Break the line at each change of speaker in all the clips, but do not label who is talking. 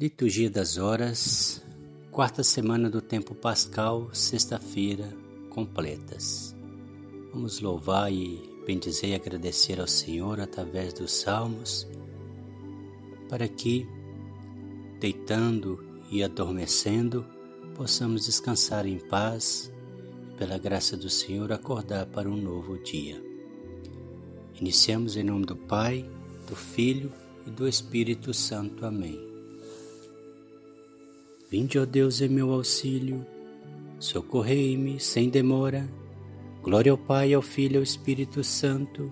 Liturgia das Horas, quarta semana do tempo pascal, sexta-feira, completas. Vamos louvar e bendizer e agradecer ao Senhor através dos salmos, para que, deitando e adormecendo, possamos descansar em paz e, pela graça do Senhor, acordar para um novo dia. Iniciamos em nome do Pai, do Filho e do Espírito Santo. Amém. Vinde, ó Deus, em meu auxílio, socorrei-me sem demora. Glória ao Pai, ao Filho e ao Espírito Santo,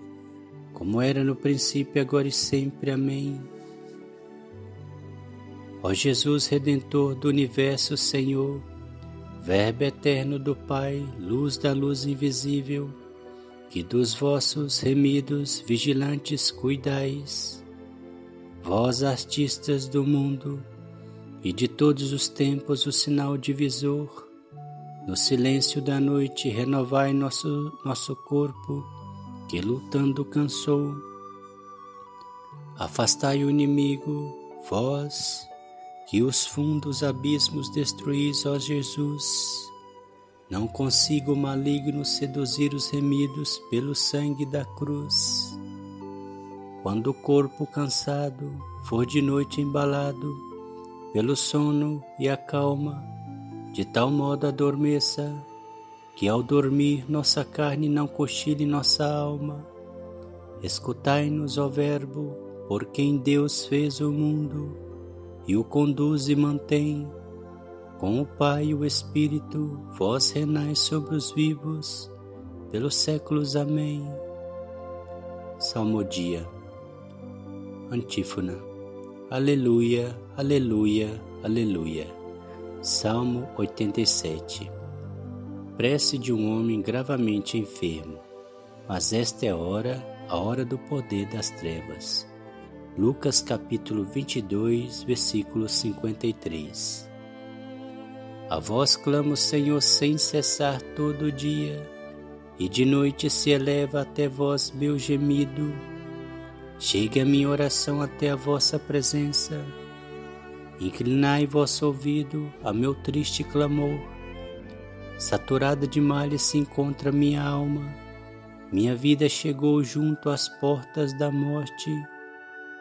como era no princípio, agora e sempre. Amém. Ó Jesus Redentor do Universo, Senhor, Verbo eterno do Pai, luz da luz invisível, que dos vossos remidos vigilantes cuidais, vós artistas do mundo, e de todos os tempos o sinal divisor. No silêncio da noite renovai nosso, nosso corpo, que lutando cansou. Afastai o inimigo, vós, que os fundos abismos destruís, ó Jesus. Não consigo o maligno seduzir os remidos pelo sangue da cruz. Quando o corpo cansado for de noite embalado, pelo sono e a calma, de tal modo adormeça, que ao dormir nossa carne não cochile nossa alma. Escutai-nos, ó Verbo, por quem Deus fez o mundo, e o conduz e mantém. Com o Pai e o Espírito, vós renais sobre os vivos, pelos séculos. Amém. Salmodia. Antífona. Aleluia, aleluia, aleluia. Salmo 87 Prece de um homem gravamente enfermo, mas esta é a hora, a hora do poder das trevas. Lucas capítulo 22, versículo 53 A vós clamo, Senhor, sem cessar todo dia, e de noite se eleva até vós meu gemido Chegue a minha oração até a vossa presença. Inclinai vosso ouvido a meu triste clamor. Saturada de malha se encontra minha alma. Minha vida chegou junto às portas da morte.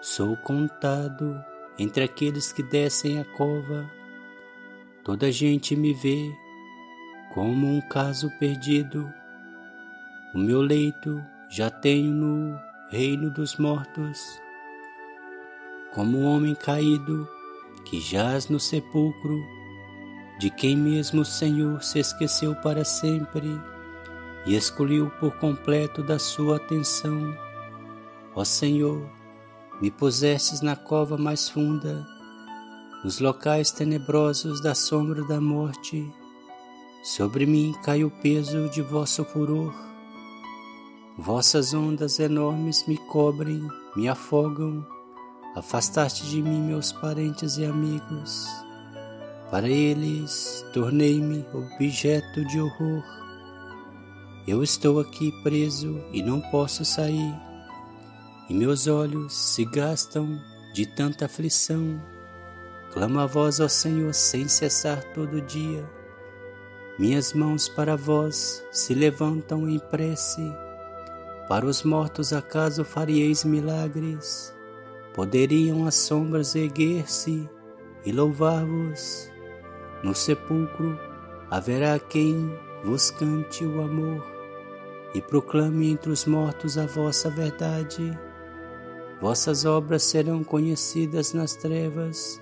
Sou contado entre aqueles que descem a cova. Toda gente me vê como um caso perdido. O meu leito já tenho no reino dos mortos, como um homem caído que jaz no sepulcro, de quem mesmo o Senhor se esqueceu para sempre e excluiu por completo da sua atenção. Ó Senhor, me pusestes na cova mais funda, nos locais tenebrosos da sombra da morte. Sobre mim cai o peso de vosso furor Vossas ondas enormes me cobrem, me afogam. Afastaste de mim meus parentes e amigos. Para eles tornei-me objeto de horror. Eu estou aqui preso e não posso sair, e meus olhos se gastam de tanta aflição. Clamo a vós, ó Senhor, sem cessar todo dia. Minhas mãos para vós se levantam em prece para os mortos acaso faríeis milagres? Poderiam as sombras erguer-se e louvar-vos? No sepulcro haverá quem vos cante o amor e proclame entre os mortos a vossa verdade. Vossas obras serão conhecidas nas trevas,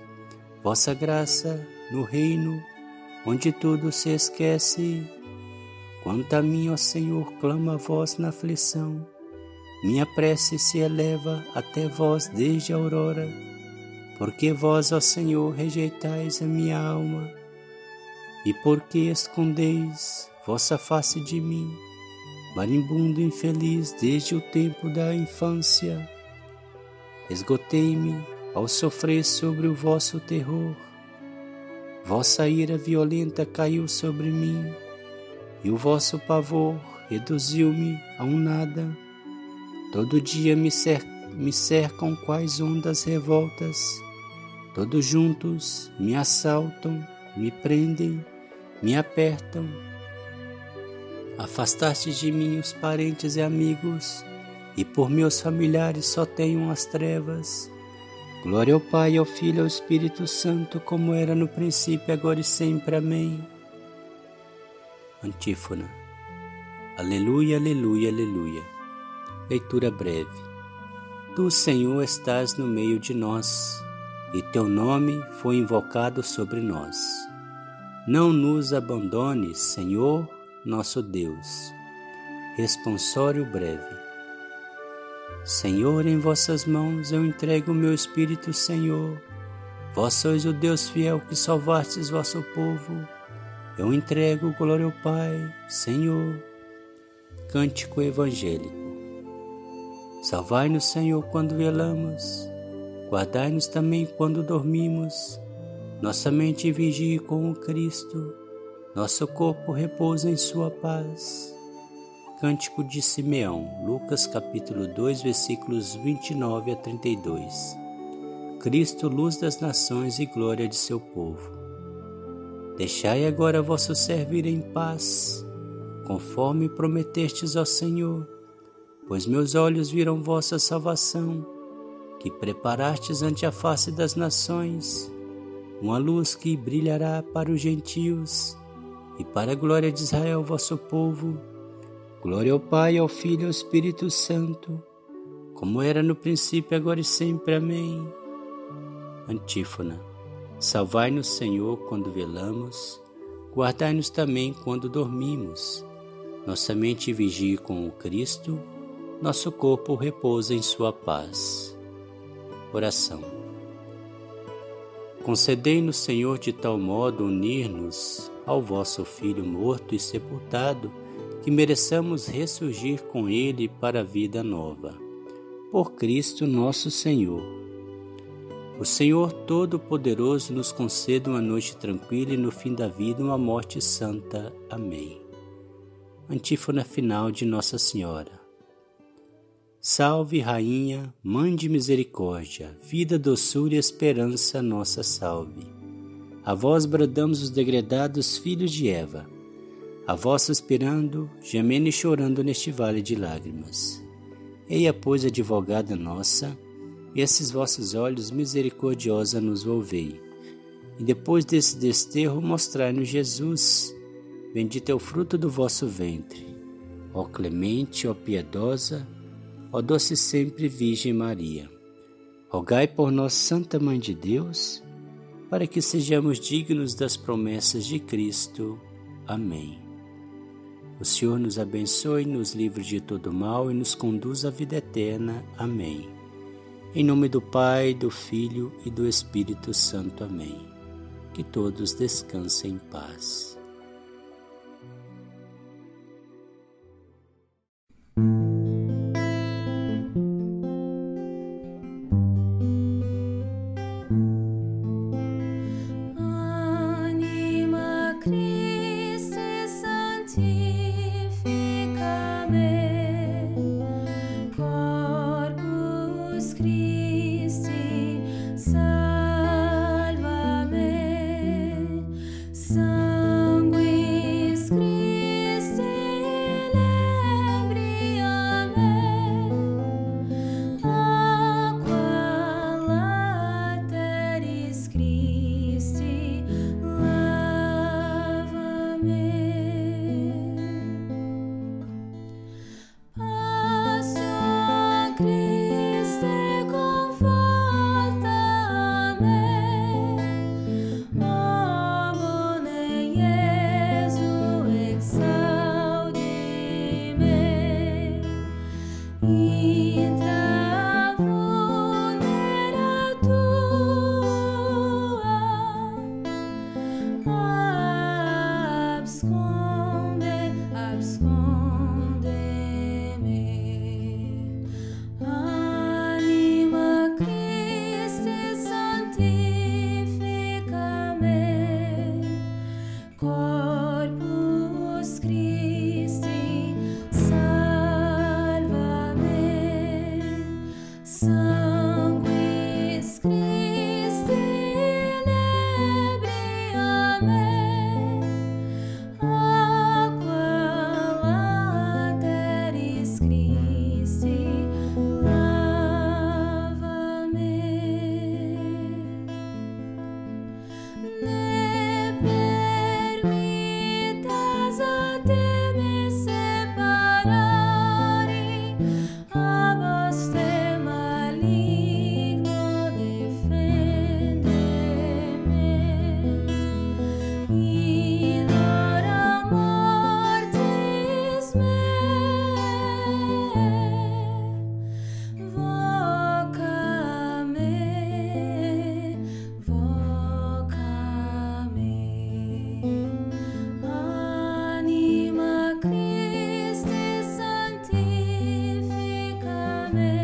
vossa graça no reino onde tudo se esquece Quanto a mim, ó Senhor, clamo a vós na aflição. Minha prece se eleva até vós desde a aurora, porque vós, ó Senhor, rejeitais a minha alma, e porque escondeis vossa face de mim, marimbundo infeliz desde o tempo da infância. Esgotei-me ao sofrer sobre o vosso terror. Vossa ira violenta caiu sobre mim e o vosso pavor reduziu-me a um nada. Todo dia me, cer me cercam quais ondas revoltas, Todos juntos me assaltam, me prendem, me apertam. Afastaste de mim os parentes e amigos, e por meus familiares só tenho as trevas. Glória ao Pai, ao Filho e ao Espírito Santo, como era no princípio, agora e sempre. Amém. Antífona. Aleluia, aleluia, aleluia. Leitura breve. Tu, Senhor, estás no meio de nós, e teu nome foi invocado sobre nós. Não nos abandones, Senhor, nosso Deus. Responsório breve. Senhor, em vossas mãos eu entrego o meu espírito, Senhor. Vós sois o Deus fiel que salvastes vosso povo. Eu entrego glória ao Pai, Senhor. Cântico evangélico. Salvai-nos, Senhor, quando velamos. Guardai-nos também quando dormimos. Nossa mente vigie com o Cristo. Nosso corpo repousa em sua paz. Cântico de Simeão, Lucas capítulo 2, versículos 29 a 32. Cristo, luz das nações e glória de seu povo. Deixai agora vosso servir em paz, conforme prometestes ao Senhor, pois meus olhos viram vossa salvação, que preparastes ante a face das nações, uma luz que brilhará para os gentios e para a glória de Israel, vosso povo Glória ao Pai, ao Filho e ao Espírito Santo, como era no princípio, agora e sempre. Amém. Antífona. Salvai-nos, Senhor, quando velamos, guardai-nos também quando dormimos. Nossa mente vigie com o Cristo, nosso corpo repousa em sua paz. Oração. Concedei-nos, Senhor, de tal modo unir-nos ao vosso Filho morto e sepultado, que mereçamos ressurgir com Ele para a vida nova. Por Cristo nosso Senhor. O Senhor Todo-Poderoso nos conceda uma noite tranquila e no fim da vida uma morte santa. Amém. Antífona final de Nossa Senhora. Salve, Rainha, Mãe de Misericórdia, vida, doçura e esperança, nossa salve. A vós bradamos os degredados filhos de Eva a vós suspirando, gemendo e chorando neste vale de lágrimas. Eia, pois, advogada nossa, esses vossos olhos misericordiosa nos volvei. E depois desse desterro mostrai-nos Jesus, bendito é o fruto do vosso ventre. Ó clemente, ó piedosa, ó doce sempre Virgem Maria. Rogai por nós, Santa Mãe de Deus, para que sejamos dignos das promessas de Cristo. Amém. O Senhor nos abençoe, nos livre de todo mal e nos conduz à vida eterna. Amém. Em nome do Pai, do Filho e do Espírito Santo. Amém. Que todos descansem em paz. me.